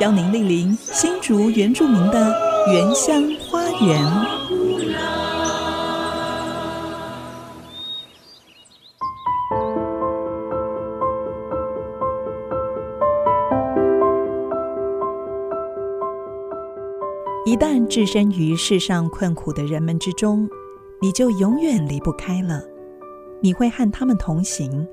邀您莅临新竹原住民的原乡花园。一旦置身于世上困苦的人们之中，你就永远离不开了。你会和他们同行，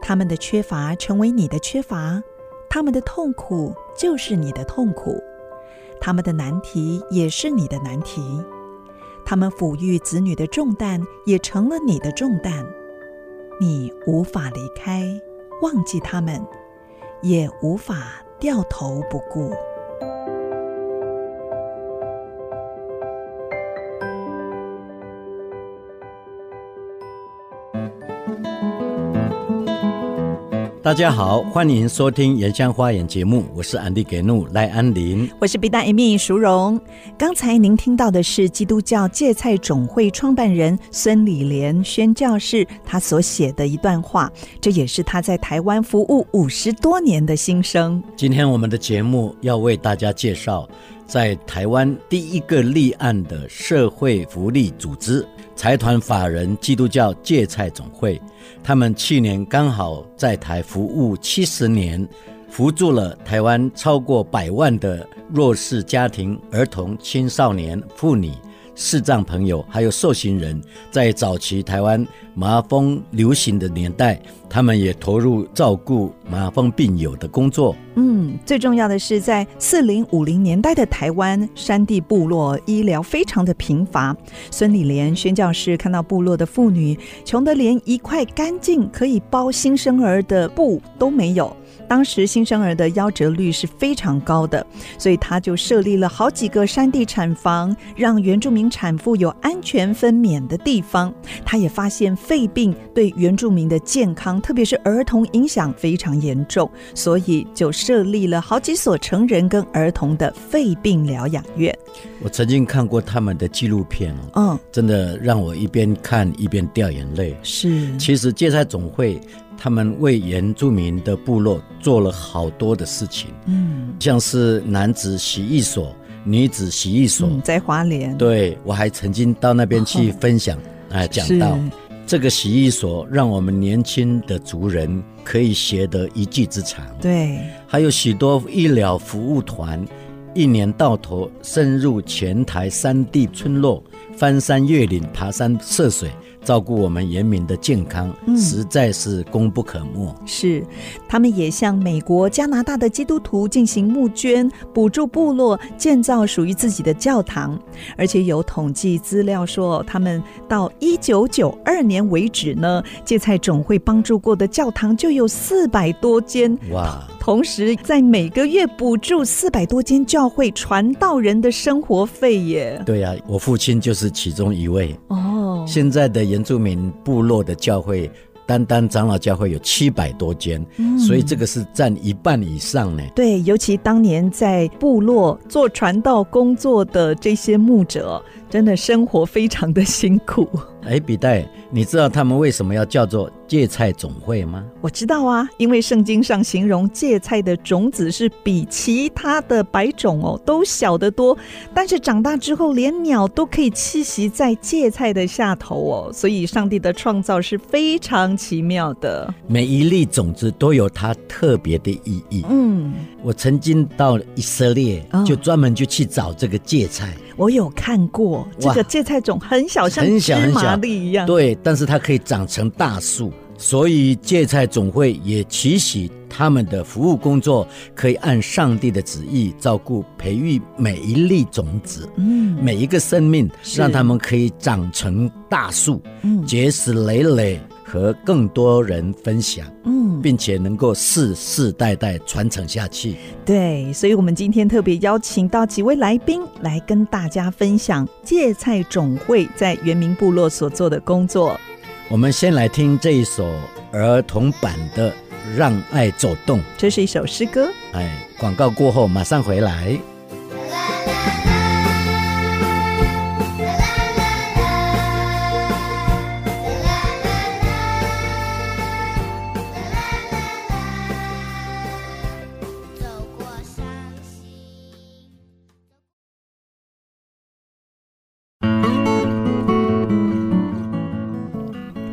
他们的缺乏成为你的缺乏，他们的痛苦就是你的痛苦，他们的难题也是你的难题，他们抚育子女的重担也成了你的重担。你无法离开，忘记他们，也无法掉头不顾。大家好，欢迎收听《原乡花园》节目，我是安迪给怒赖安林，我是比达艾米淑荣。刚才您听到的是基督教芥菜种会创办人孙礼莲宣教士他所写的一段话，这也是他在台湾服务五十多年的心声。今天我们的节目要为大家介绍，在台湾第一个立案的社会福利组织。财团法人基督教芥菜总会，他们去年刚好在台服务七十年，扶助了台湾超过百万的弱势家庭、儿童、青少年、妇女。视障朋友还有受刑人，在早期台湾麻风流行的年代，他们也投入照顾麻风病友的工作。嗯，最重要的是，在四零五零年代的台湾山地部落，医疗非常的贫乏。孙理莲宣教士看到部落的妇女穷得连一块干净可以包新生儿的布都没有。当时新生儿的夭折率是非常高的，所以他就设立了好几个山地产房，让原住民产妇有安全分娩的地方。他也发现肺病对原住民的健康，特别是儿童影响非常严重，所以就设立了好几所成人跟儿童的肺病疗养院。我曾经看过他们的纪录片哦，嗯，真的让我一边看一边掉眼泪。是，其实芥菜总会。他们为原住民的部落做了好多的事情，嗯，像是男子洗浴所、女子洗浴所，嗯、在花莲。对，我还曾经到那边去分享，啊、哦，讲到这个洗衣所，让我们年轻的族人可以学得一技之长。对，还有许多医疗服务团，一年到头深入全台山地村落，翻山越岭，爬山涉水。照顾我们人民的健康，实在是功不可没。嗯、是，他们也向美国、加拿大的基督徒进行募捐，补助部落建造属于自己的教堂。而且有统计资料说，他们到一九九二年为止呢，芥菜总会帮助过的教堂就有四百多间。哇！同时，在每个月补助四百多间教会传道人的生活费耶。对呀、啊，我父亲就是其中一位。哦，现在的原住民部落的教会，单单长老教会有七百多间，嗯，所以这个是占一半以上呢。对，尤其当年在部落做传道工作的这些牧者，真的生活非常的辛苦。哎，比代，你知道他们为什么要叫做芥菜总会吗？我知道啊，因为圣经上形容芥菜的种子是比其他的白种哦都小得多，但是长大之后连鸟都可以栖息在芥菜的下头哦，所以上帝的创造是非常奇妙的。每一粒种子都有它特别的意义。嗯，我曾经到以色列，就专门就去找这个芥菜。哦我有看过这个芥菜种很小，像芝对，但是它可以长成大树，所以芥菜总会也祈许他们的服务工作可以按上帝的旨意照顾、培育每一粒种子，嗯，每一个生命，让他们可以长成大树，嗯，结实累累。和更多人分享，嗯，并且能够世世代代传承下去。对，所以我们今天特别邀请到几位来宾来跟大家分享芥菜总会在原民部落所做的工作。我们先来听这一首儿童版的《让爱走动》，这是一首诗歌。哎，广告过后马上回来。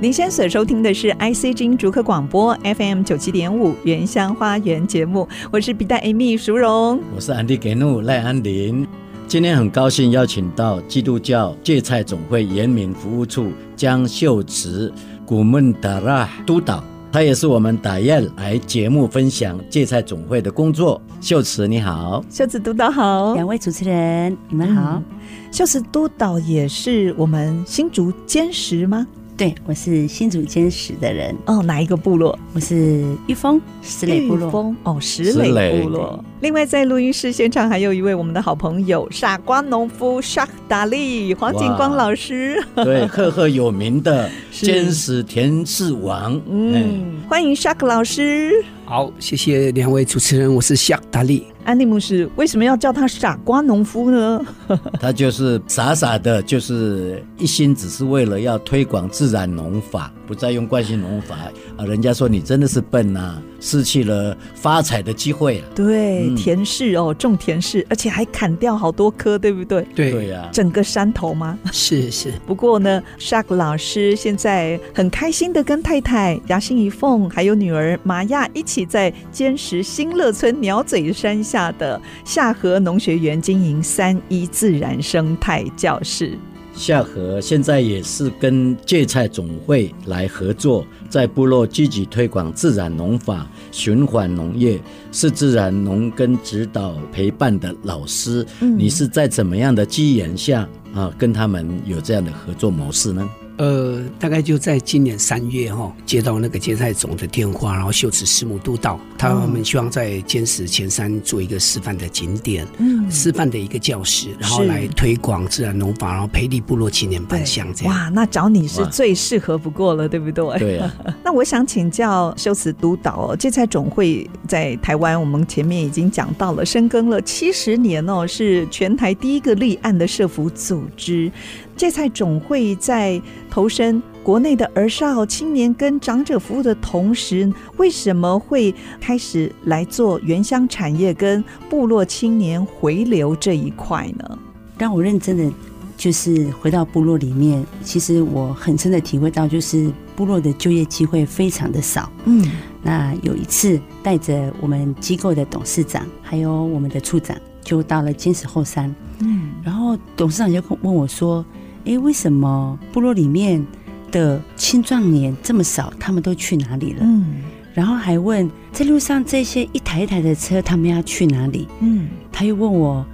您现在所收听的是 IC 之音竹科广播 FM 九七点五原乡花园节目，我是笔袋 Amy 淑荣，我是安迪给努赖安林。今天很高兴邀请到基督教芥菜总会延民服务处江秀慈古孟达拉督导，他也是我们打雁来节目分享芥菜总会的工作。秀慈你好，秀慈督导好，两位主持人你们好。嗯、秀慈督导也是我们新竹坚实吗？对，我是新竹尖石的人。哦，哪一个部落？我是玉峰石磊部落。哦，石磊部落。另外，在录音室现场还有一位我们的好朋友傻瓜农夫沙克达利黄景光老师。对，赫赫有名的尖石甜柿王。嗯，欢迎沙克老师。好，谢谢两位主持人，我是夏达利。安利牧师为什么要叫他傻瓜农夫呢？他就是傻傻的，就是一心只是为了要推广自然农法，不再用惯性农法啊！人家说你真的是笨呐、啊，失去了发财的机会了！对，嗯、甜柿哦，种田氏，而且还砍掉好多棵，对不对？对对呀，整个山头吗？是是。不过呢，沙克老师现在很开心的跟太太牙心一凤还有女儿玛亚一起在尖石新乐村鸟嘴山下。下的下河农学园经营三一自然生态教室。下河现在也是跟芥菜总会来合作，在部落积极推广自然农法、循环农业，是自然农耕指导陪伴的老师。嗯、你是在怎么样的机缘下啊，跟他们有这样的合作模式呢？呃，大概就在今年三月哈，接到那个芥菜总的电话，然后秀慈师母督导，他们希望在坚持前山做一个示范的景点，嗯，示范的一个教室，然后来推广自然农法，然后培力部落青年返乡这样。哇，那找你是最适合不过了，对不对？对啊。那我想请教秀慈督导哦，芥菜总会在台湾，我们前面已经讲到了，深耕了七十年哦，是全台第一个立案的社福组织。芥菜总会在投身国内的儿少、青年跟长者服务的同时，为什么会开始来做原乡产业跟部落青年回流这一块呢？让我认真的就是回到部落里面，其实我很深的体会到，就是部落的就业机会非常的少。嗯，那有一次带着我们机构的董事长还有我们的处长，就到了金石后山。嗯，然后董事长就问我说。哎，为什么部落里面的青壮年这么少？他们都去哪里了？嗯，然后还问在路上这些一台一台的车，他们要去哪里？嗯，他又问我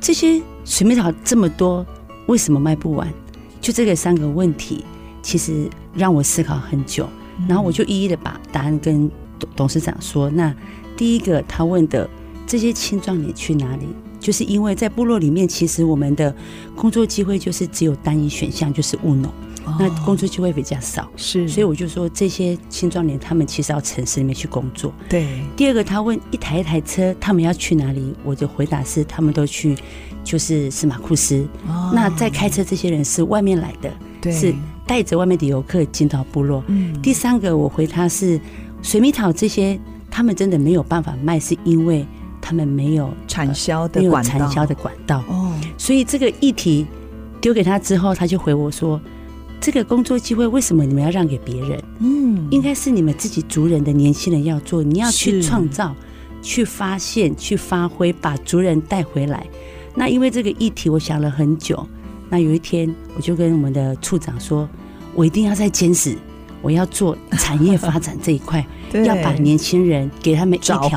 这些水蜜桃这么多，为什么卖不完？就这个三个问题，其实让我思考很久。然后我就一一的把答案跟董董事长说。那第一个他问的这些青壮年去哪里？就是因为在部落里面，其实我们的工作机会就是只有单一选项，就是务农，哦、那工作机会比较少。是，所以我就说这些青壮年他们其实要城市里面去工作。对。第二个，他问一台一台车，他们要去哪里？我的回答是，他们都去，就是司马库斯。哦。那在开车这些人是外面来的，对，是带着外面的游客进到部落。嗯。第三个，我回他是水蜜桃这些，他们真的没有办法卖，是因为。他们没有产销的管道，产销的管道哦，所以这个议题丢给他之后，他就回我说：“这个工作机会为什么你们要让给别人？嗯，应该是你们自己族人的年轻人要做，你要去创造、去发现、去发挥，把族人带回来。那因为这个议题，我想了很久。那有一天，我就跟我们的处长说，我一定要在尖石。”我要做产业发展这一块，要把年轻人给他们一条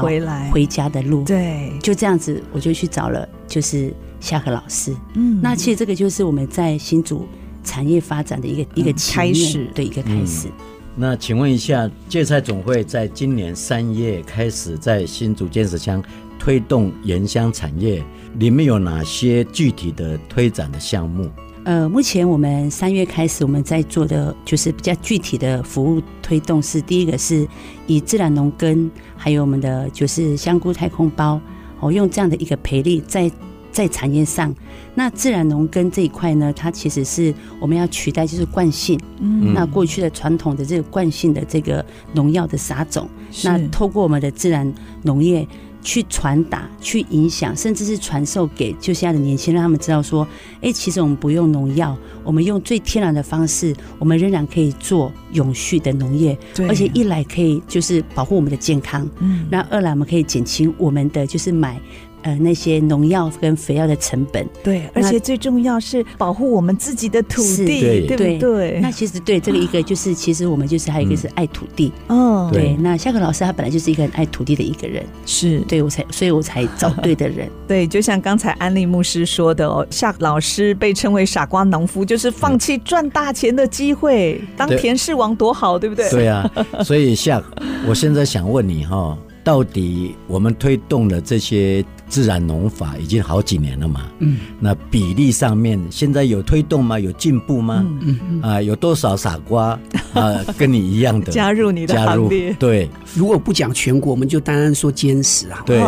回家的路。对，就这样子，我就去找了，就是夏河老师。嗯，那其实这个就是我们在新竹产业发展的一个一个开始，对一个开始。那请问一下，芥菜总会在今年三月开始在新竹建设乡推动原乡产业，里面有哪些具体的推展的项目？呃，目前我们三月开始，我们在做的就是比较具体的服务推动是，第一个是以自然农耕，还有我们的就是香菇太空包，哦，用这样的一个培力在在产业上，那自然农耕这一块呢，它其实是我们要取代就是惯性，嗯，那过去的传统的这个惯性的这个农药的撒种，那透过我们的自然农业。去传达、去影响，甚至是传授给就现在的年轻人，让他们知道说，哎，其实我们不用农药，我们用最天然的方式，我们仍然可以做永续的农业，而且一来可以就是保护我们的健康，嗯，那二来我们可以减轻我们的就是买。呃，那些农药跟肥料的成本，对，而且最重要是保护我们自己的土地，对不对，对？那其实对这个一个就是，其实我们就是还有一个是爱土地，嗯，对。那夏克老师他本来就是一个很爱土地的一个人，是对我才，所以我才找对的人。对，就像刚才安利牧师说的哦，夏老师被称为傻瓜农夫，就是放弃赚大钱的机会，当田氏王多好，对不对？对啊，所以夏，我现在想问你哈，到底我们推动了这些。自然农法已经好几年了嘛，嗯，那比例上面现在有推动吗？有进步吗？嗯嗯啊，有多少傻瓜啊，跟你一样的加入你的行列？对，如果不讲全国，我们就单单说坚持啊，对，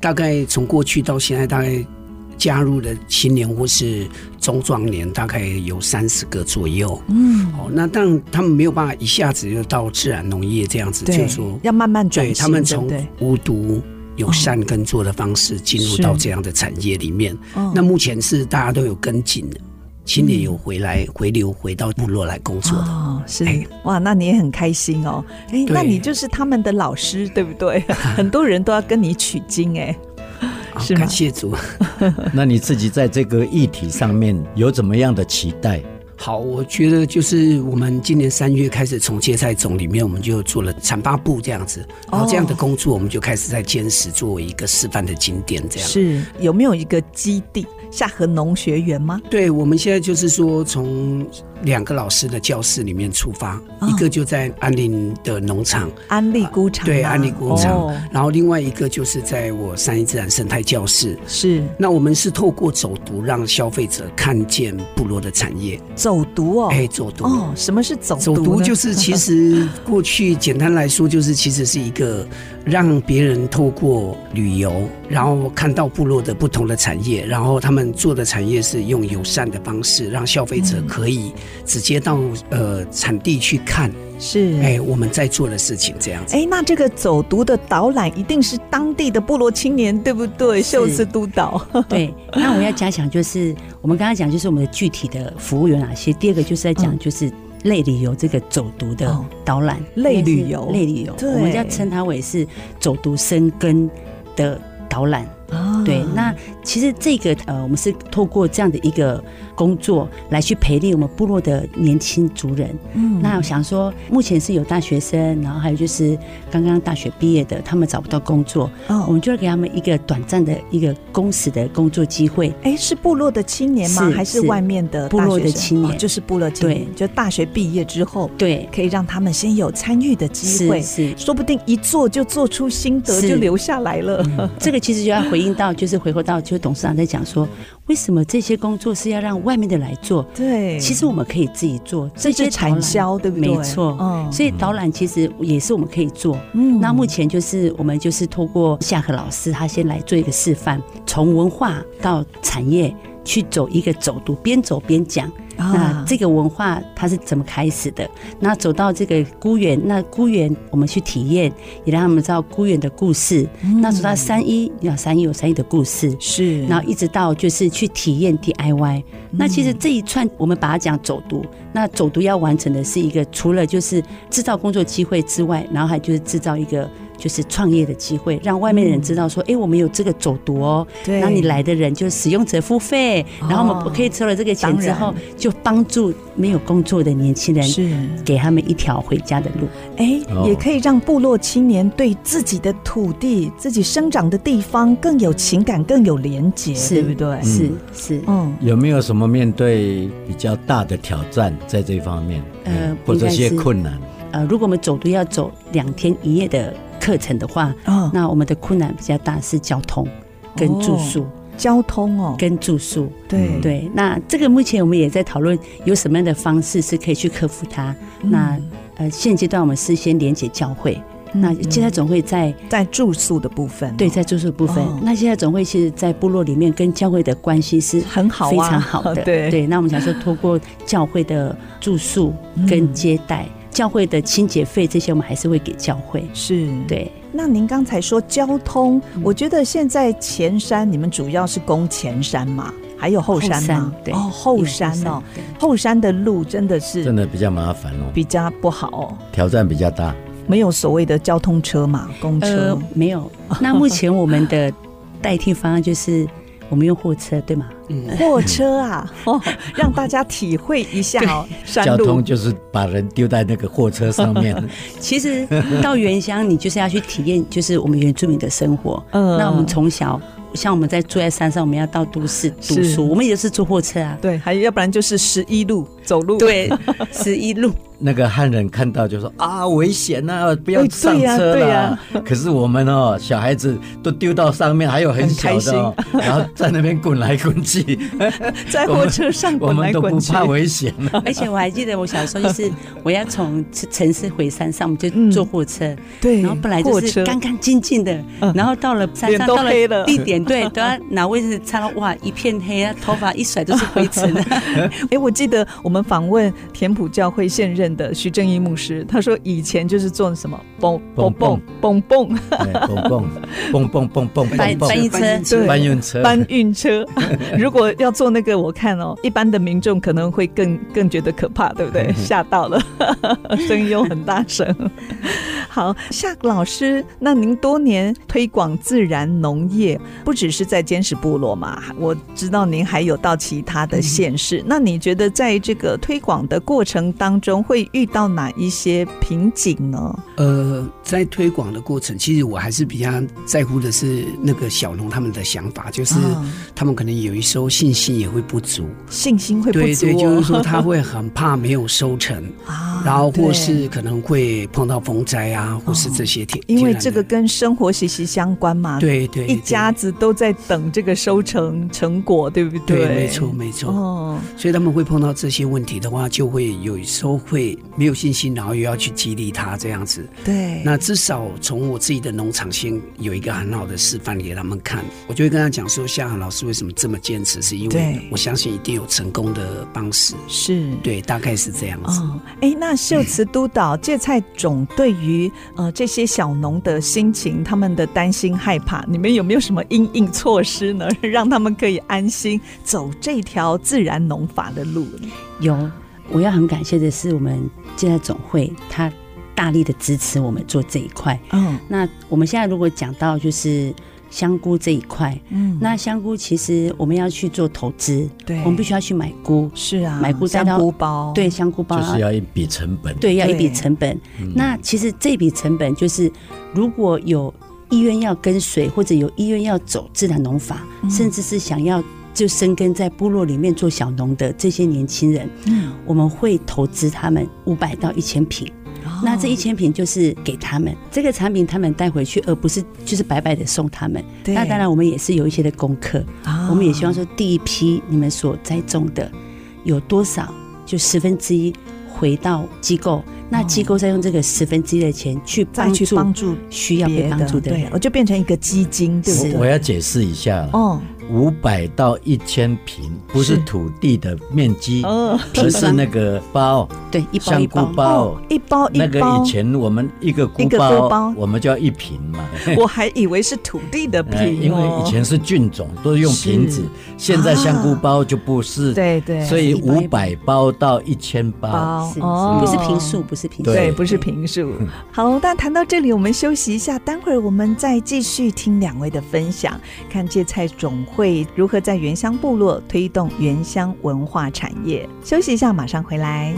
大概从过去到现在，大概加入的青年或是中壮年，大概有三十个左右。嗯，哦，那但他们没有办法一下子就到自然农业这样子，就是说要慢慢转型，他们从无毒。有善耕作的方式进入到这样的产业里面，那目前是大家都有跟进的，青年有回来回流回到部落来工作的。哦，是。哇，那你也很开心哦，哎，那你就是他们的老师对不对？很多人都要跟你取经哎，是吗？感谢主。那你自己在这个议题上面有怎么样的期待？好，我觉得就是我们今年三月开始从芥菜种里面，我们就做了产八部这样子，然后这样的工作，我们就开始在坚持作为一个示范的景点，这样是有没有一个基地？下河农学园吗？对，我们现在就是说从。两个老师的教室里面出发，哦、一个就在安林的农场，安利菇场，对，安利菇场。哦、然后另外一个就是在我三一自然生态教室。是，那我们是透过走读，让消费者看见部落的产业。走读哦，哎，走读哦，什么是走读？走读就是其实 过去简单来说，就是其实是一个让别人透过旅游，然后看到部落的不同的产业，然后他们做的产业是用友善的方式，让消费者可以。直接到呃产地去看，是哎、欸、我们在做的事情这样子。哎、欸，那这个走读的导览一定是当地的部落青年，对不对？秀慈督导。对，那我要加强就是我们刚刚讲就是我们的具体的服务有哪些。第二个就是在讲就是类旅游这个走读的导览，类旅游，类旅游，我们要称它为是走读生根的导览。哦，对，那其实这个呃，我们是透过这样的一个工作来去培力我们部落的年轻族人。嗯，那我想说，目前是有大学生，然后还有就是刚刚大学毕业的，他们找不到工作，哦，我们就会给他们一个短暂的一个工时的工作机会。哎，是部落的青年吗？还是外面的部落的青年？就是部落青年，就大学毕业之后，对，可以让他们先有参与的机会，是，说不定一做就做出心得，就留下来了。这个其实就要回。回应到就是回过到，就是董事长在讲说，为什么这些工作是要让外面的来做？对，其实我们可以自己做这些产销，对不对？没错，嗯，所以导览其实也是我们可以做。嗯，那目前就是我们就是透过夏和老师，他先来做一个示范，从文化到产业去走一个走读，边走边讲。那这个文化它是怎么开始的？那走到这个孤园，那孤园我们去体验，也让他们知道孤园的故事。嗯、那走到三一，你看三一有三一的故事，是。然后一直到就是去体验 DIY。嗯、那其实这一串我们把它讲走读，那走读要完成的是一个，除了就是制造工作机会之外，然后还就是制造一个。就是创业的机会，让外面的人知道说，哎、嗯欸，我们有这个走读哦。对。那你来的人就是使用者付费，哦、然后我们可以收了这个钱之后，就帮助没有工作的年轻人，是给他们一条回家的路。哎、欸，也可以让部落青年对自己的土地、自己生长的地方更有情感、更有连结，是对不对？是是。嗯。有没有什么面对比较大的挑战在这方面？呃，或者一些困难？呃，如果我们走读要走两天一夜的课程的话，哦，那我们的困难比较大是交通跟住宿。哦交通哦，跟住宿，对。对，那这个目前我们也在讨论有什么样的方式是可以去克服它。嗯、那呃，现阶段我们是先连结教会，嗯、那接下来总会在在住宿的部分、哦，对，在住宿的部分。哦、那现在总会其实，在部落里面跟教会的关系是很好，非常好的。对。对，那我们想说，透过教会的住宿跟接待，嗯、教会的清洁费这些，我们还是会给教会。是对。那您刚才说交通，嗯、我觉得现在前山你们主要是攻前山嘛，还有后山吗？对哦，后山哦，后山的路真的是真的比较麻烦哦，比较不好哦，挑战比较大。没有所谓的交通车嘛，公车、呃、没有。那目前我们的代替方案就是。我们用货车对吗？嗯，货车啊，哦，让大家体会一下哦。交通就是把人丢在那个货车上面。其实到原乡，你就是要去体验，就是我们原住民的生活。嗯，那我们从小。像我们在住在山上，我们要到都市读书，是我们也是坐货车啊。对，还要不然就是十一路走路。对，十一路。那个汉人看到就说啊，危险呐、啊，不要上车了。可是我们哦，小孩子都丢到上面，还有很小的、哦，然后在那边滚来滚去，在火车上滚来滚去，我们都不怕危险。而且我还记得我小时候就是，我要从城市回山上，我们就坐火车。对、嗯。然后本来就是干干净净的，然后到了山上，到了地点。对，都要拿卫生纸擦到哇，一片黑啊，头发一甩都是灰尘。哎，我记得我们访问田埔教会现任的徐正义牧师，他说以前就是做什么蹦蹦蹦蹦蹦蹦蹦蹦蹦蹦蹦搬搬运车搬运车搬运车，如果要坐那个，我看哦，一般的民众可能会更更觉得可怕，对不对？吓到了，声音又很大声。好，夏老师，那您多年推广自然农业，不只是在坚持部落嘛？我知道您还有到其他的县市。那你觉得在这个推广的过程当中，会遇到哪一些瓶颈呢？呃。在推广的过程，其实我还是比较在乎的是那个小农他们的想法，就是他们可能有一时候信心也会不足，信心会不足，对对，就是说他会很怕没有收成 啊，然后或是可能会碰到风灾啊，或是这些天，因为这个跟生活息息相关嘛，对对，一家子。都在等这个收成成果，对不对？对，没错，没错。哦，所以他们会碰到这些问题的话，就会有时候会没有信心，然后又要去激励他这样子。对。那至少从我自己的农场先有一个很好的示范给他们看，我就会跟他讲说：夏涵老师为什么这么坚持？是因为我相信一定有成功的方式。是对，大概是这样子。哦，哎，那秀慈督导芥菜种对于呃这些小农的心情，他们的担心害怕，你们有没有什么应应措施呢，让他们可以安心走这条自然农法的路。有，我要很感谢的是，我们芥菜总会他大力的支持我们做这一块。嗯，那我们现在如果讲到就是香菇这一块，嗯，那香菇其实我们要去做投资，对，我们必须要去买菇，是啊，买菇香菇包，对，香菇包就是要一笔成本，对，要一笔成本。那其实这笔成本就是如果有。意愿要跟随，或者有意愿要走自然农法，嗯、甚至是想要就生根在部落里面做小农的这些年轻人，嗯，我们会投资他们五百到一千坪。哦、那这一千瓶就是给他们这个产品，他们带回去，而不是就是白白的送他们。那当然，我们也是有一些的功课，哦、我们也希望说，第一批你们所栽种的有多少，就十分之一回到机构。那机构再用这个十分之一的钱去帮助帮助需要被帮助的人，我就变成一个基金，对不对？我要解释一下哦。五百到一千平，不是土地的面积，而是那个包，对，一包香菇包，一包一包。那个以前我们一个菇包，我们叫一瓶嘛。我还以为是土地的坪，因为以前是菌种，都是用瓶子。现在香菇包就不是，对对。所以五百包到一千包，哦，不是平数，不是平数，对，不是平数。好，那谈到这里，我们休息一下，待会儿我们再继续听两位的分享，看芥菜种会如何在原乡部落推动原乡文化产业？休息一下，马上回来。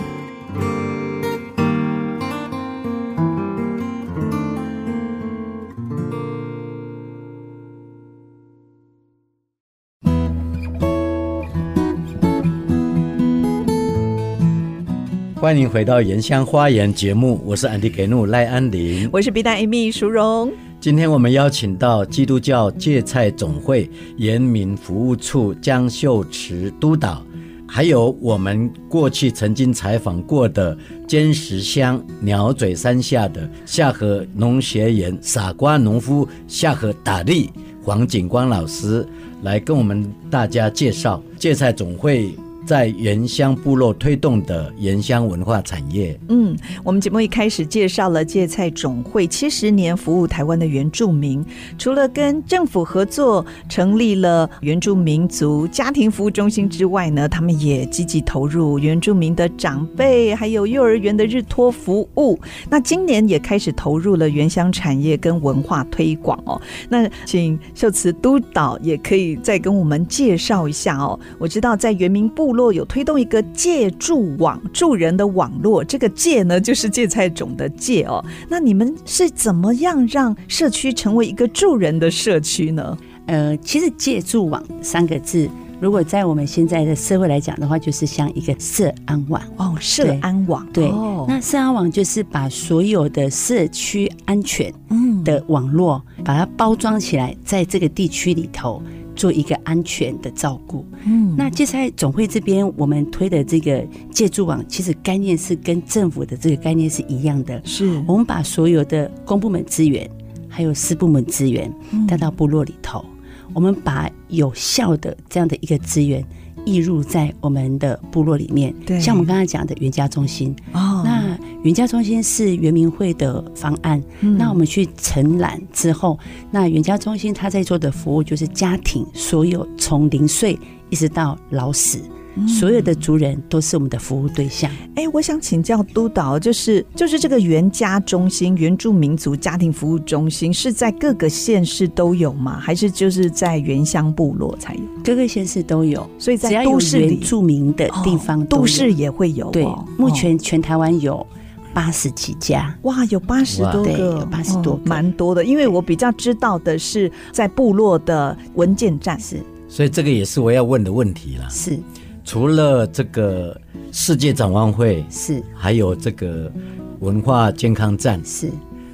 欢迎回到《原乡花园》节目，我是安迪给怒赖安林，我是 B 站 Amy 淑荣。今天我们邀请到基督教芥菜总会人民服务处江秀池督导，还有我们过去曾经采访过的尖石乡鸟嘴山下的下河农学园傻瓜农夫下河打力黄景光老师，来跟我们大家介绍芥菜总会。在原乡部落推动的原乡文化产业。嗯，我们节目一开始介绍了芥菜总会七十年服务台湾的原住民，除了跟政府合作成立了原住民族家庭服务中心之外呢，他们也积极投入原住民的长辈还有幼儿园的日托服务。那今年也开始投入了原乡产业跟文化推广哦。那请秀慈督导也可以再跟我们介绍一下哦。我知道在原民部。部落有推动一个借助网助人的网络，这个借呢就是芥菜种的借哦。那你们是怎么样让社区成为一个助人的社区呢？呃，其实借助网三个字，如果在我们现在的社会来讲的话，就是像一个社安网哦，社安网对。对哦，那社安网就是把所有的社区安全嗯的网络，把它包装起来，在这个地区里头。做一个安全的照顾。嗯，那芥菜总会这边我们推的这个借助网，其实概念是跟政府的这个概念是一样的。是，我们把所有的公部门资源，还有私部门资源带到部落里头，我们把有效的这样的一个资源。移入在我们的部落里面，对，像我们刚才讲的原家中心哦，那原家中心是原民会的方案，嗯，那我们去承揽之后，那原家中心他在做的服务就是家庭所有从零岁一直到老死。所有的族人都是我们的服务对象。哎、欸，我想请教督导，就是就是这个原家中心、原住民族家庭服务中心是在各个县市都有吗？还是就是在原乡部落才有？各个县市都有，所以在都市原住民的地方，哦，都市也会有，哦。对，目前全台湾有八十几家，哇，有八十多个，有八十多个，蛮，哦，多的。因为我比较知道的是在部落的文件站，是，所以这个也是我要问的问题了。是。除了这个世界展望会是，还有这个文化健康站是，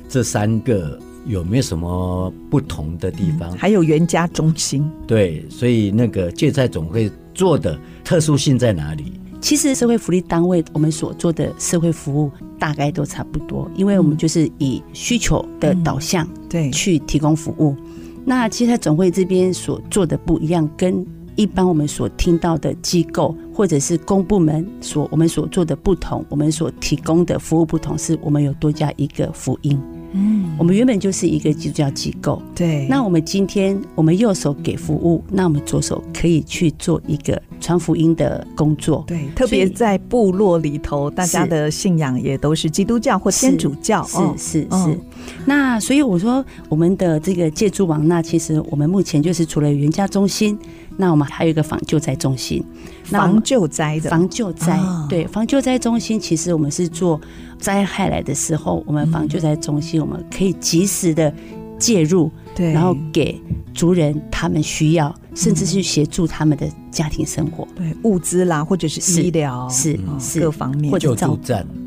这三个有没有什么不同的地方？还有原家中心，对，所以那个芥菜总会做的特殊性在哪里？其实社会福利单位我们所做的社会服务大概都差不多，因为我们就是以需求的导向对去提供服务。那芥菜总会这边所做的不一样，跟一般我们所听到的机构或者是公部门所我们所做的不同，我们所提供的服务不同，是我们有多加一个福音。嗯，我们原本就是一个基督教机构，对。那我们今天我们右手给服务，那我们左手可以去做一个传福音的工作。对，特别在部落里头，大家的信仰也都是基督教或天主教。是是是。那所以我说，我们的这个借助网，那其实我们目前就是除了原家中心，那我们还有一个防救灾中心。防救灾的防救灾，哦，对，防救灾中心，其实我们是做灾害来的时候，我们防救灾中心，我们可以及时的介入，对，然后给族人他们需要，甚至是协助他们的家庭生活，对，物资啦，或者是医疗，是是，是各方面或者照顾，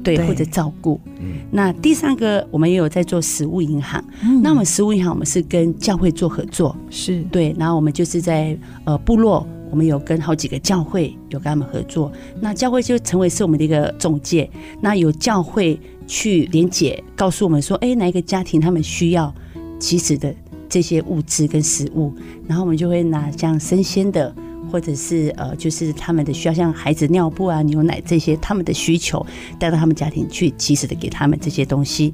对，或者照顾。那第三个，我们也有在做食物银行。嗯、那我们食物银行，我们是跟教会做合作，是对。然后我们就是在呃部落。我们有跟好几个教会有跟他们合作，那教会就成为是我们的一个中介。那有教会去连结，告诉我们说，哎，哪一个家庭他们需要及时的这些物资跟食物，然后我们就会拿像生鲜的，或者是呃，就是他们的需要，像孩子尿布啊、牛奶这些，他们的需求带到他们家庭去，及时的给他们这些东西。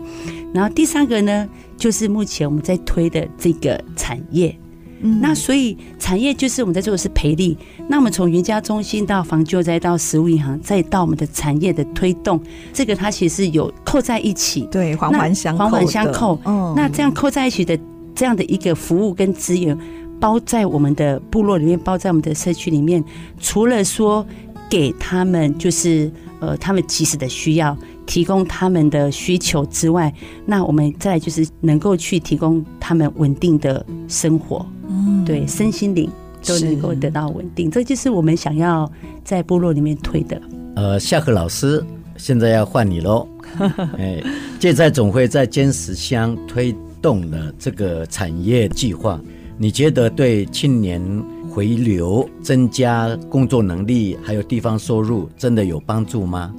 然后第三个呢，就是目前我们在推的这个产业。嗯，那所以产业就是我们在做的是培力。那我们从云家中心到防救灾到食物银行，再到我们的产业的推动，这个它其实有扣在一起，对，环环相扣，环环相扣。嗯，那这样扣在一起的这样的一个服务跟资源，包在我们的部落里面，包在我们的社区里面，除了说给他们就是呃他们及时的需要。提供他们的需求之外，那我们再就是能够去提供他们稳定的生活，嗯，对，身心灵都能够得到稳定，这就是我们想要在部落里面推的。呃，夏克老师，现在要换你喽。哎，芥菜总会在尖石乡推动了这个产业计划，你觉得对青年回流、增加工作能力还有地方收入，真的有帮助吗？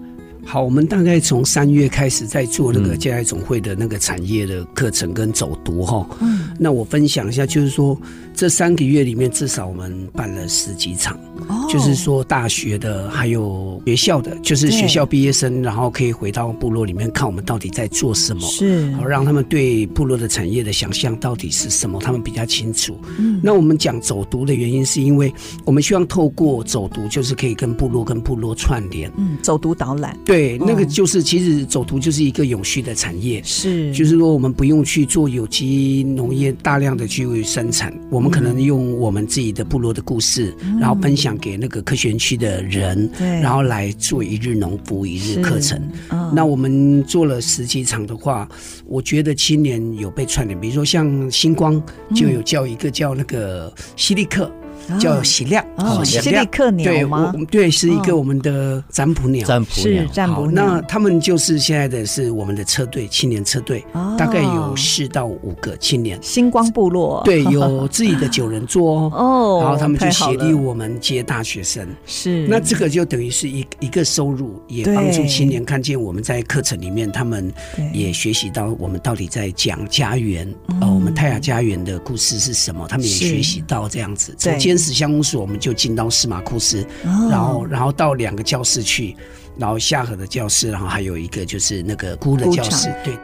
好，我们大概从三月开始在做那个家爱总会的那个产业的课程跟走读哈。嗯，那我分享一下，就是说这三个月里面，至少我们办了十几场。哦，就是说大学的还有学校的，就是学校毕业生，然后可以回到部落里面看我们到底在做什么，是，好让他们对部落的产业的想象到底是什么，他们比较清楚。嗯，那我们讲走读的原因，是因为我们希望透过走读，就是可以跟部落跟部落串联。嗯，走读导览。对。对，那个就是其实走读就是一个永续的产业，是，就是说我们不用去做有机农业，大量的去生产，我们可能用我们自己的部落的故事，嗯、然后分享给那个科学园区的人，对，然后来做一日农夫一日课程。哦、那我们做了十几场的话，我觉得青年有被串联，比如说像星光就有叫一个叫那个西利克。叫喜亮哦，喜利克鸟吗？对，对，是一个我们的占卜鸟，占卜鸟是占卜鸟。那他们就是现在的是我们的车队，青年车队，大概有四到五个青年。星光部落对，有自己的九人座 哦，然后他们就协力我们接大学生。是，那这个就等于是一一个收入，也帮助青年看见我们在课程里面，他们也学习到我们到底在讲家园，呃，我们泰雅家园的故事是什么，他们也学习到这样子。对。始乡公所，我们就进到司马库斯，哦、然后然后到两个教室去，然后下河的教室，然后还有一个就是那个孤的教室。场对。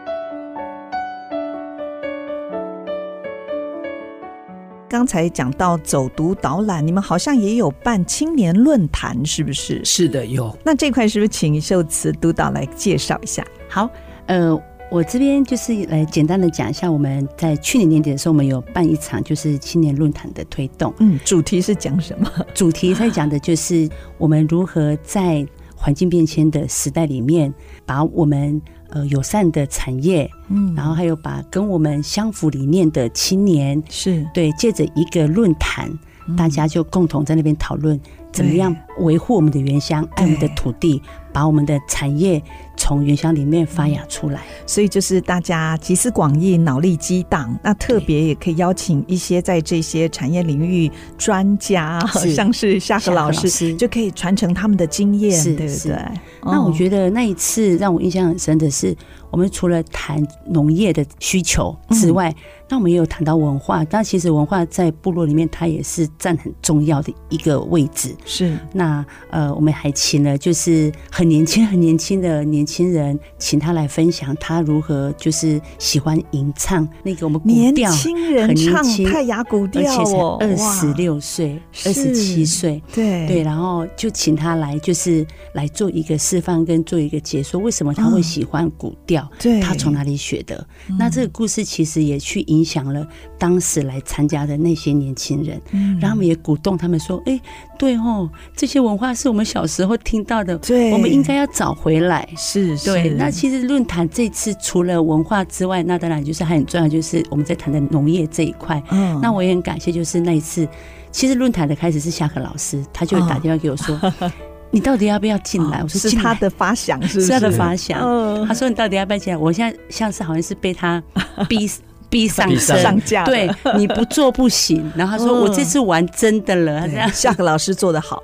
刚才讲到走读导览，你们好像也有办青年论坛，是不是？是的，有。那这块是不是请秀慈督导来介绍一下？好，呃。我这边就是来简单的讲一下，我们在去年年底的时候，我们有办一场就是青年论坛的推动。嗯，主题是讲什么？主题在讲的就是我们如何在环境变迁的时代里面，把我们呃友善的产业，嗯，然后还有把跟我们相符理念的青年，是对，借着一个论坛，大家就共同在那边讨论怎么样维护我们的原乡，爱我们的土地，把我们的产业。从原乡里面发芽出来，所以就是大家集思广益，脑力激荡。那特别也可以邀请一些在这些产业领域专家，是像是夏禾老师，就可以传承他们的经验，是对不对？那我觉得那一次让我印象很深的是，我们除了谈农业的需求之外，嗯、那我们也有谈到文化。但其实文化在部落里面，它也是占很重要的一个位置。是那呃，我们还请了就是很年轻、很年轻的年。轻人，请他来分享他如何就是喜欢吟唱那个我们古调，年轻人唱泰雅古调，而且才二十六岁、二十七岁，对对，然后就请他来，就是来做一个示范跟做一个解说，为什么他会喜欢古调？对，他从哪里学的？那这个故事其实也去影响了当时来参加的那些年轻人，然后我们也鼓动他们说：“哎，对哦，这些文化是我们小时候听到的，对，我们应该要找回来。”是，是对。那其实论坛这次除了文化之外，那当然就是还很重要，就是我们在谈的农业这一块。嗯，那我也很感谢，就是那一次，其实论坛的开始是夏可老师，他就会打电话给我说：“哦、你到底要不要进来？”我说：“是他的发想，是，他的发想。哦”他说：“你到底要不要进来？”我现在像是好像是被他 逼。逼上身上架，对，你不做不行。然后他说：“我这次玩真的了。”他这样，下个老师做的好。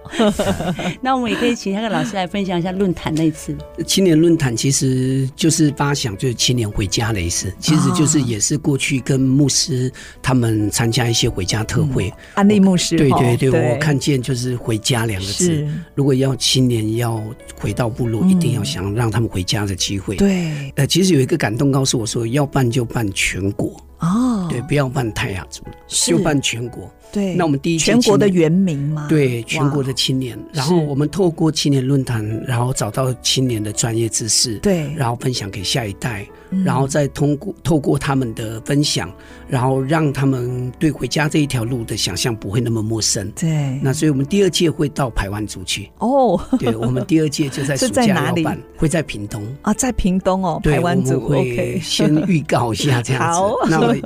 那我们也可以请下个老师来分享一下论坛那一次。青年论坛其实就是发想，就是青年回家的意思。其实就是也是过去跟牧师他们参加一些回家特会。安利牧师，对对对，我看见就是回家两个字。如果要青年要回到部落，一定要想让他们回家的机会。对，呃，其实有一个感动告诉我说，要办就办全国。哦，对，不要办泰雅族就办全国。对，那我们第一全国的原民嘛，对，全国的青年。然后我们透过青年论坛，然后找到青年的专业知识，对，然后分享给下一代，然后再通过透过他们的分享，然后让他们对回家这一条路的想象不会那么陌生。对，那所以我们第二届会到台湾族去。哦，对，我们第二届就在 暑假要办，会在屏东。啊，在屏东哦，台湾族会 先预告一下这样子。那对，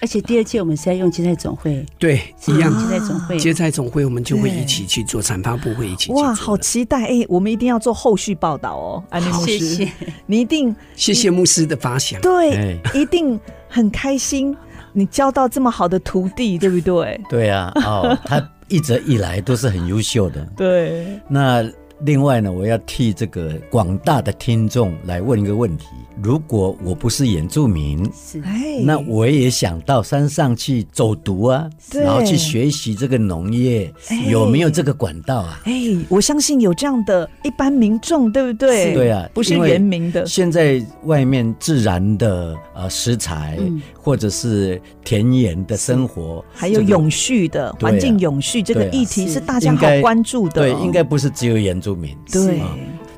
而且第二届我们是在用接菜总会，对，一样。接菜总会，接菜总会我们就会一起去做，产发部会一起哇，好期待哎！我们一定要做后续报道哦，安妮牧师，谢谢。你一定谢谢牧师的发想，对，一定很开心，你交到这么好的徒弟，对不对？对啊，哦，他一直以来都是很优秀的，对，那。另外呢，我要替这个广大的听众来问一个问题：如果我不是原住民，是，那我也想到山上去走读啊，然后去学习这个农业，有没有这个管道啊？哎，我相信有这样的一般民众，对不对？对啊，不是原民的。现在外面自然的呃食材，嗯、或者是田园的生活，还有永续的环境永续这个议题是。大家好关注的、哦。对，应该不是只有原住民。对，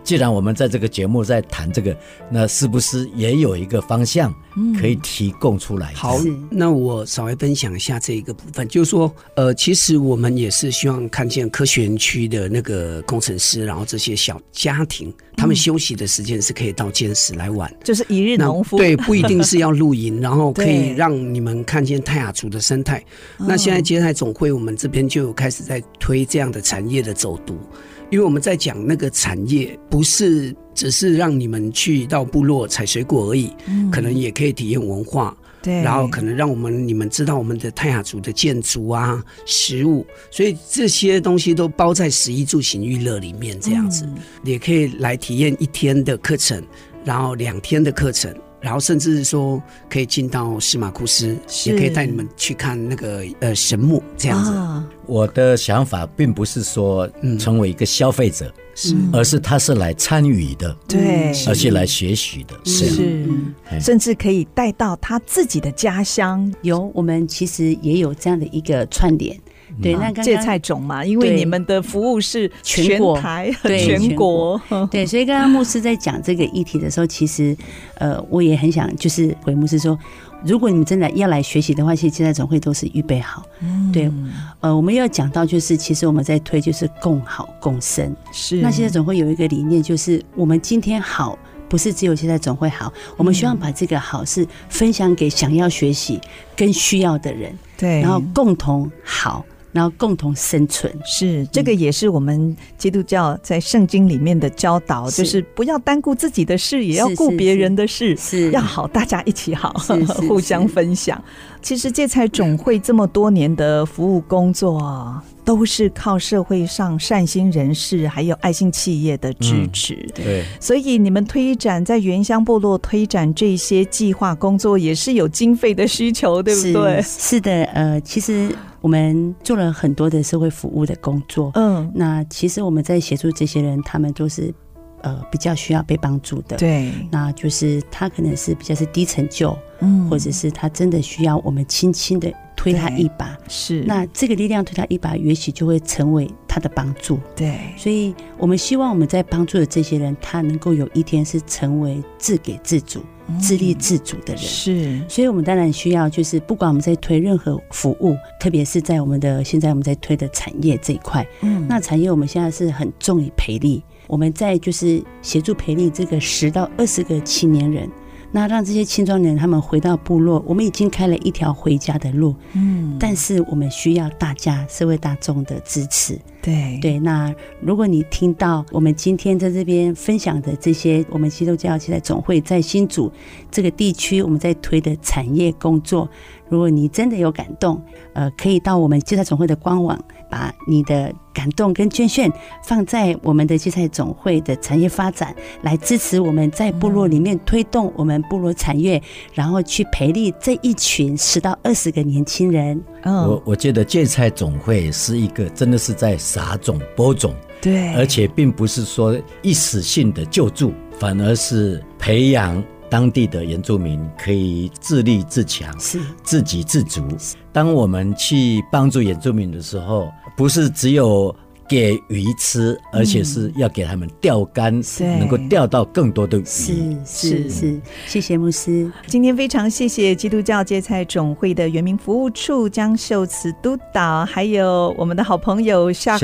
既然我们在这个节目在谈这个，那是不是也有一个方向可以提供出来？好，那我稍微分享一下这一个部分，就是说，呃，其实我们也是希望看见科学园区的那个工程师，然后这些小家庭，他们休息的时间是可以到尖石来玩，就是一日农夫，对，不一定是要露营，然后可以 让你们看见泰雅族的生态。那现在接待总会，我们这边就有开始在推这样的产业的走读。因为我们在讲那个产业，不是只是让你们去到部落采水果而已，嗯，可能也可以体验文化，对，然后可能让我们你们知道我们的泰雅族的建筑啊、食物，所以这些东西都包在十一住行娱乐里面，这样子，嗯，也可以来体验一天的课程，然后两天的课程。然后甚至是说可以进到司马库斯，也可以带你们去看那个呃神木这样子。啊、我的想法并不是说成为一个消费者，是、嗯，而是他是来参与的，对，而且来学习的，是，是。甚至可以带到他自己的家乡。有，我们其实也有这样的一个串联。对，那刚刚芥菜种嘛，因为你们的服务是全台对全国，对，所以刚刚牧师在讲这个议题的时候，其实呃，我也很想就是回牧师说，如果你们真的要来学习的话，其实芥菜总会都是预备好。嗯，对，呃，我们要讲到就是，其实我们在推就是共好共生，是。那现在总会有一个理念，就是我们今天好，不是只有现在总会好，我们希望把这个好是分享给想要学习跟需要的人，对，然后共同好。然后共同生存，是这个也是我们基督教在圣经里面的教导，是就是不要单顾自己的事，也要顾别人的事，是要好，大家一起好，互相分享。其实芥菜总会这么多年的服务工作，都是靠社会上善心人士还有爱心企业的支持。嗯、对，所以你们推展在原乡部落推展这些计划工作，也是有经费的需求，对不对？是，是的，呃，其实。我们做了很多的社会服务的工作，嗯，那其实我们在协助这些人，他们都是呃比较需要被帮助的，对，那就是他可能是比较是低成就，嗯，或者是他真的需要我们轻轻的推他一把，是，那这个力量推他一把，也许就会成为他的帮助，对，所以我们希望我们在帮助的这些人，他能够有一天是成为自给自足。自立自主的人。是，所以我们当然需要，就是不管我们在推任何服务，特别是在我们的现在我们在推的产业这一块，嗯，那产业我们现在是很重于培力，我们在就是协助培力这个十到二十个青年人。那让这些青壮年他们回到部落，我们已经开了一条回家的路，嗯，但是我们需要大家社会大众的支持，对对。那如果你听到我们今天在这边分享的这些，我们基督教芥菜总会在新竹这个地区我们在推的产业工作，如果你真的有感动，呃，可以到我们芥菜总会的官网。把你的感动跟捐献放在我们的芥菜总会的产业发展，来支持我们在部落里面推动我们部落产业，然后去培力这一群十到二十个年轻人。我我觉得芥菜总会是一个真的是在撒种播种，对，而且并不是说一时性的救助，反而是培养。当地的原住民可以自立自强，是自给自足。当我们去帮助原住民的时候，不是只有给鱼吃，而且是要给他们钓竿，能够钓到更多的鱼。是是是，谢谢牧师。今天非常谢谢基督教芥菜总会的原民服务处江秀慈督导，还有我们的好朋友夏。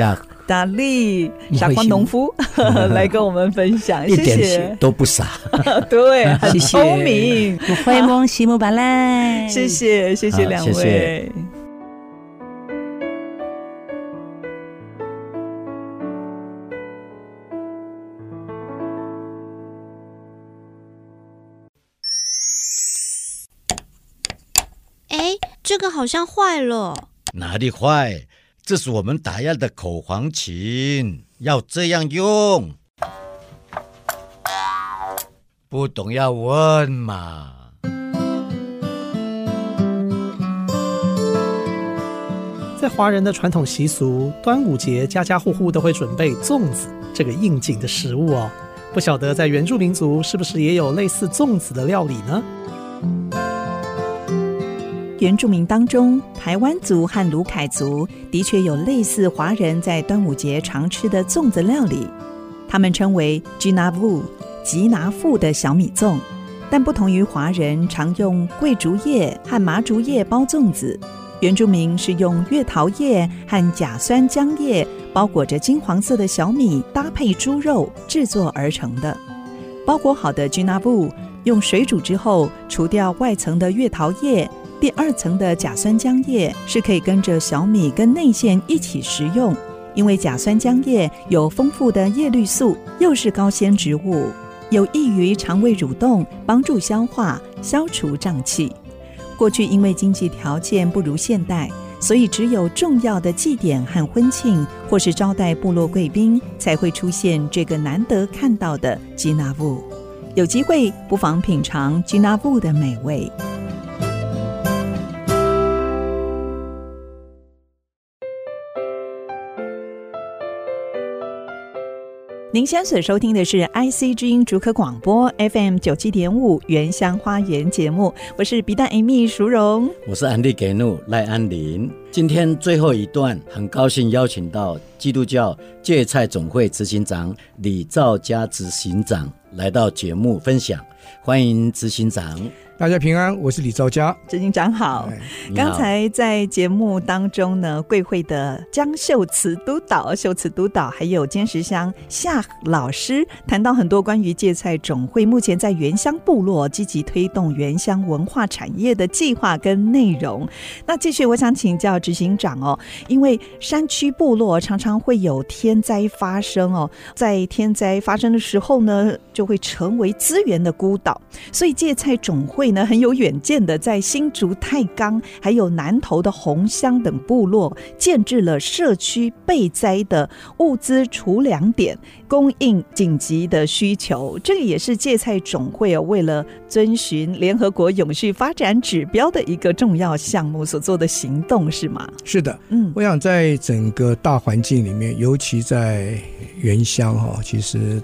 达利傻瓜农夫 来跟我们分享，谢谢，一点都不傻，对，很聪明，灰蒙西木巴赖，谢谢，谢谢两位。这个好像坏了，哪里坏？这是我们打样的口簧琴，要这样用。不懂要问嘛。在华人的传统习俗，端午节家家户户都会准备粽子这个应景的食物哦。不晓得在原住民族是不是也有类似粽子的料理呢？原住民当中，台湾族和鲁凯族的确有类似华人在端午节常吃的粽子料理，他们称为吉拿布吉拿富的小米粽。但不同于华人常用桂竹叶和麻竹叶包粽子，原住民是用月桃叶和甲酸浆叶包裹着金黄色的小米，搭配猪肉制作而成的。包裹好的吉拿布用水煮之后，除掉外层的月桃叶。第二层的甲酸浆叶是可以跟着小米跟内馅一起食用，因为甲酸浆叶有丰富的叶绿素，又是高纤植物，有益于肠胃蠕动，帮助消化，消除胀气。过去因为经济条件不如现代，所以只有重要的祭典和婚庆，或是招待部落贵宾，才会出现这个难得看到的吉拿富。有机会不妨品尝吉拿富的美味。您现在所收听的是 IC 之音竹科广播 FM 九七点五原乡花园节目，我是比达 Amy 淑荣，我是安迪给怒赖安林。今天最后一段，很高兴邀请到基督教芥菜总会执行长李兆嘉执行长来到节目分享，欢迎执行长。大家平安，我是李兆佳执行长好。刚才在节目当中呢，贵会的江秀慈督导、秀慈督导，还有尖石乡夏老师谈到很多关于芥菜总会目前在原乡部落积极推动原乡文化产业的计划跟内容。那继续，我想请教执行长哦，因为山区部落常常会有天灾发生哦，在天灾发生的时候呢，就会成为资源的孤岛，所以芥菜总会。呢很有远见的，在新竹太钢还有南投的红乡等部落建制了社区备灾的物资储粮点，供应紧急的需求。这个也是芥菜总会哦，为了遵循联合国永续发展指标的一个重要项目所做的行动，是吗？是的，嗯，我想在整个大环境里面，尤其在原乡哈，其实。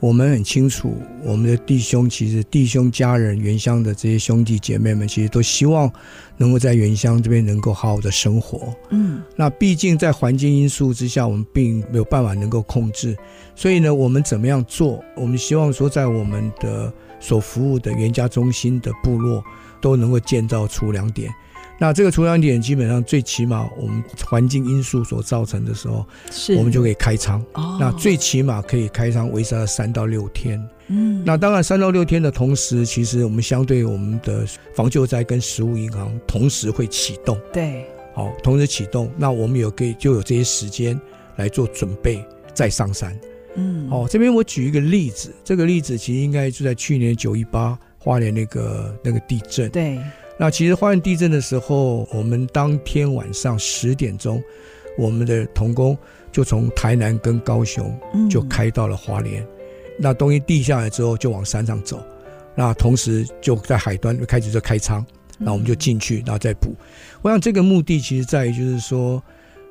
我们很清楚，我们的弟兄其实弟兄家人原乡的这些兄弟姐妹们，其实都希望能够在原乡这边能够好好的生活。嗯，那毕竟在环境因素之下，我们并没有办法能够控制，所以呢，我们怎么样做？我们希望说，在我们的所服务的原家中心的部落，都能够建造出粮点。那这个储粮点基本上最起码我们环境因素所造成的时候，是我们就可以开仓。哦，那最起码可以开仓维持三到六天。嗯，那当然三到六天的同时，其实我们相对我们的防救灾跟食物银行同时会启动。对，好，同时启动，那我们有可以就有这些时间来做准备，再上山。嗯，哦，这边我举一个例子，这个例子其实应该就在去年九一八花莲那个那个地震。对。那其实花莲地震的时候，我们当天晚上十点钟，我们的童工就从台南跟高雄就开到了花莲。嗯、那东西地下来之后，就往山上走。那同时就在海端就开始就开仓，那我们就进去，然后再补。我想这个目的其实在于，就是说，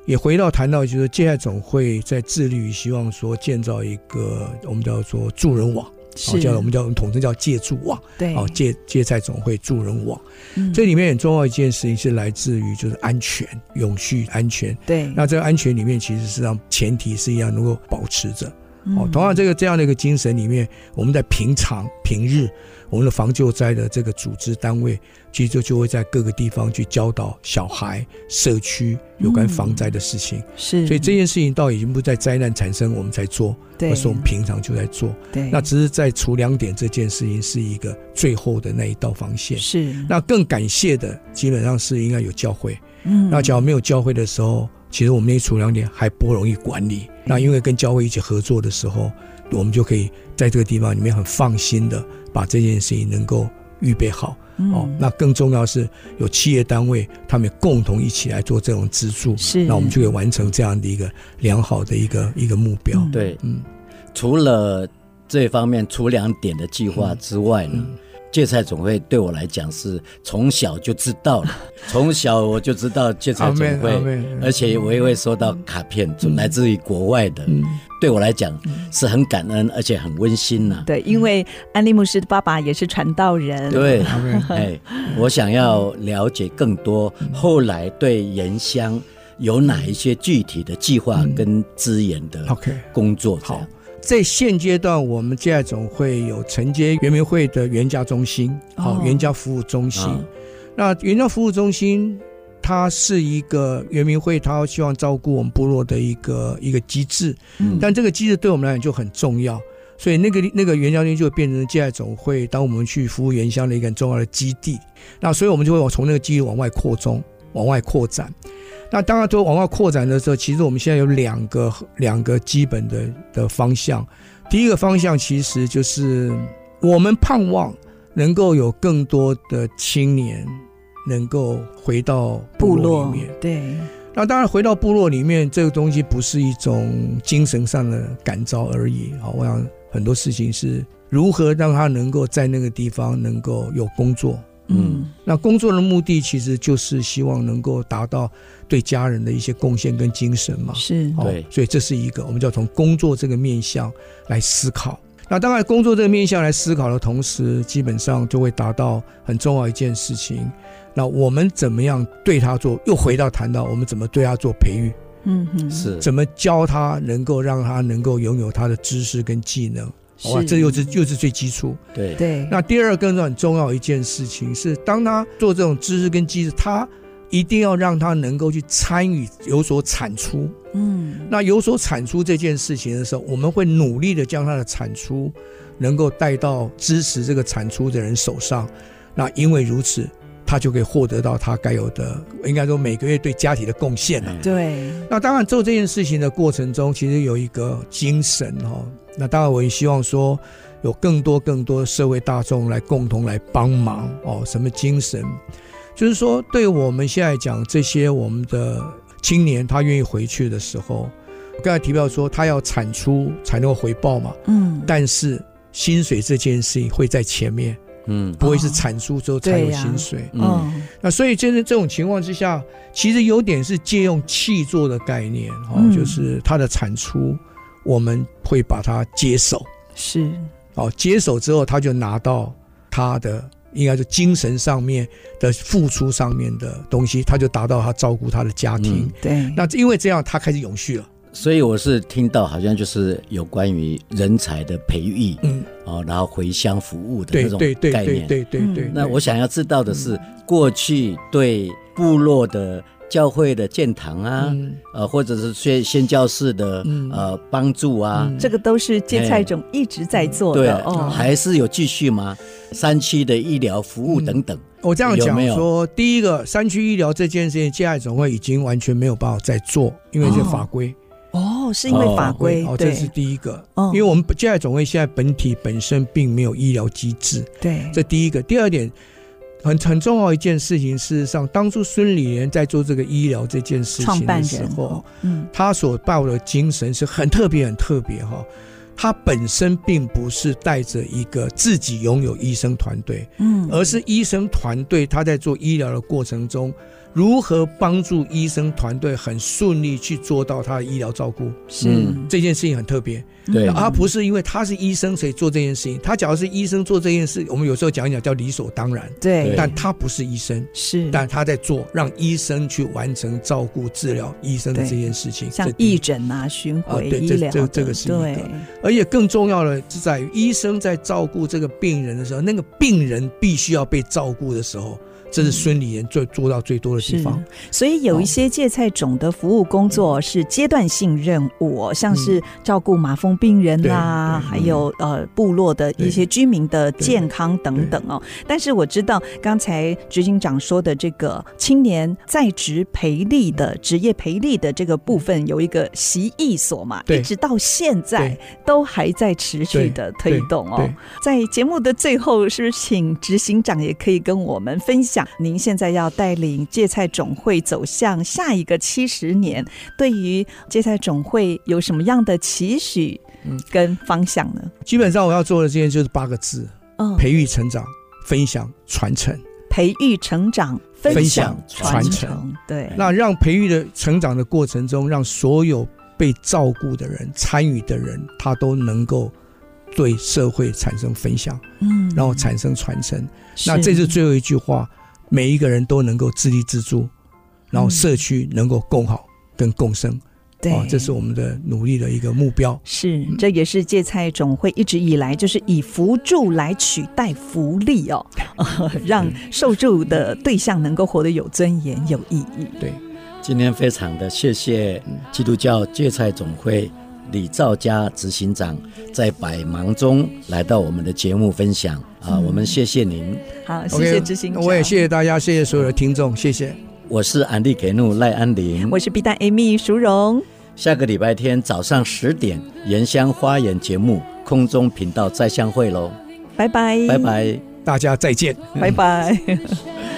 也回到谈到，就是芥菜总会在致力于希望说建造一个我们叫做助人网。是。叫我们叫统称叫借助网，对，哦，借借菜总会助人网，嗯，这里面很重要一件事情是来自于就是安全、永续、安全，对。那这个安全里面其实是让前提是一样能够保持着，哦，同样这个这样的一个精神里面，我们在平常平日，我们的防救灾的这个组织单位，其实就就会在各个地方去教导小孩、社区有关防灾的事情。是，所以这件事情倒已经不在灾难产生我们才做，而是我们平常就在做。对，那只是在除粮点这件事情是一个最后的那一道防线。是，那更感谢的基本上是应该有教会。嗯，那假如没有教会的时候，其实我们那些储粮点还不容易管理。那因为跟教会一起合作的时候，我们就可以在这个地方里面很放心的把这件事情能够预备好。哦，那更重要是有企业单位，他们共同一起来做这种资助，是，那我们就可以完成这样的一个良好的一个一个目标。对，嗯，除了这方面除两点的计划之外呢？嗯。嗯芥菜总会对我来讲是从小就知道了，从小我就知道芥菜总会，而且我也会收到卡片，来自于国外的，对我来讲是很感恩，而且很温馨呐。对，因为安利牧师的爸爸也是传道人。对，哎，我想要了解更多，后来对原乡有哪一些具体的计划跟资源的工作？好。在现阶段，我们芥菜总会有承接原民会的原家中心，好，原家服务中心。哦、那原家服务中心，它是一个原民会，它希望照顾我们部落的一个一个机制。嗯，但这个机制对我们来讲就很重要，所以那个那个原家中心就变成芥菜总会，当我们去服务原乡的一个很重要的基地。那所以我们就会往从那个基地往外扩充，往外扩展。那当然，都往外扩展的时候，其实我们现在有两个两个基本的的方向。第一个方向其实就是我们盼望能够有更多的青年能够回到部落里面。对。那当然，回到部落里面，这个东西不是一种精神上的感召而已。好，我想很多事情是如何让他能够在那个地方能够有工作。嗯，那工作的目的其实就是希望能够达到对家人的一些贡献跟精神嘛。是，对，所以这是一个我们就要从工作这个面向来思考。那当然，工作这个面向来思考的同时，基本上就会达到很重要一件事情。那我们怎么样对他做？又回到谈到我们怎么对他做培育？嗯哼，是怎么教他，能够让他能够拥有他的知识跟技能。好吧，这又是又是最基础。对对。那第二个很重要一件事情是，当他做这种知识跟机制，他一定要让他能够去参与，有所产出。嗯。那有所产出这件事情的时候，我们会努力的将他的产出能够带到支持这个产出的人手上。那因为如此，他就可以获得到他该有的，应该说每个月对家庭的贡献了。对。那当然做这件事情的过程中，其实有一个精神哈。那当然，我也希望说，有更多更多社会大众来共同来帮忙哦。什么精神？就是说，对我们现在讲这些我们的青年，他愿意回去的时候，刚才提到说，他要产出才能够回报嘛。嗯。但是薪水这件事情会在前面，嗯，不会是产出之后才有薪水。哦、嗯。那所以，就是这种情况之下，其实有点是借用气作的概念哦，就是他的产出。我们会把它接手，是，哦，接手之后，他就拿到他的应该是精神上面的付出上面的东西，他就达到他照顾他的家庭。嗯、对，那因为这样，他开始永续了。所以我是听到好像就是有关于人才的培育，嗯，哦，然后回乡服务的这种概念。对对对对。那我想要知道的是，嗯、过去对部落的。教会的建堂啊，嗯、呃，或者是宣宣教士的、嗯、呃帮助啊，这个都是芥菜总一直在做的。对，哦、还是有继续吗？山区的医疗服务等等。嗯、我这样讲说，有有第一个山区医疗这件事情，芥菜总会已经完全没有办法再做，因为这法规。哦，是因为法规。哦，这是第一个。哦，因为我们芥菜总会现在本体本身并没有医疗机制。对，这第一个。第二点。很很重要一件事情，事实上，当初孙理莲在做这个医疗这件事情的时候，嗯，他所抱的精神是很特别、很特别哈。他本身并不是带着一个自己拥有医生团队，嗯，而是医生团队他在做医疗的过程中，如何帮助医生团队很顺利去做到他的医疗照顾？是、嗯这件事情很特别。对，而不是因为他是医生所以做这件事情。他假如是医生做这件事，我们有时候讲一讲叫理所当然。对，但他不是医生，是，但他在做让医生去完成照顾、治疗医生的这件事情，像义诊啊、巡回医疗、啊、这这个是一个。对，而且更重要的是在于医生在照顾这个病人的时候，那个病人必须要被照顾的时候。这是孙理莲最做到最多的地方，所以有一些芥菜种的服务工作是阶段性任务，像是照顾麻风病人啦，还有呃部落的一些居民的健康等等哦。但是我知道刚才执行长说的这个青年在职培力的职业培力的这个部分，有一个习艺所嘛，一直到现在都还在持续的推动哦。在节目的最后，是不是请执行长也可以跟我们分享？您现在要带领芥菜总会走向下一个七十年，对于芥菜总会有什么样的期许跟方向呢？基本上我要做的这件就是八个字：嗯，培育成长、分享传承。培育成长、分享传承。对，那让培育的成长的过程中，让所有被照顾的人、参与的人，他都能够。对社会产生分享，嗯，然后产生传承。那这是最后一句话，每一个人都能够自立自助，然后社区能够共好跟共生。对，这是我们的努力的一个目标。是，这也是芥菜总会一直以来就是以扶助来取代福利哦，让受助的对象能够活得有尊严、有意义。对，今天非常的谢谢基督教芥菜总会。李兆嘉执行长在百忙中来到我们的节目分享啊，我们谢谢您。好，谢谢执行长。我也谢谢大家，谢谢所有的听众，谢谢。我是安利给怒赖安林，我是 B 站 Amy 淑荣。下个礼拜天早上十点，原乡花园节目空中频道再相会喽，拜拜，拜拜，大家再见，拜拜。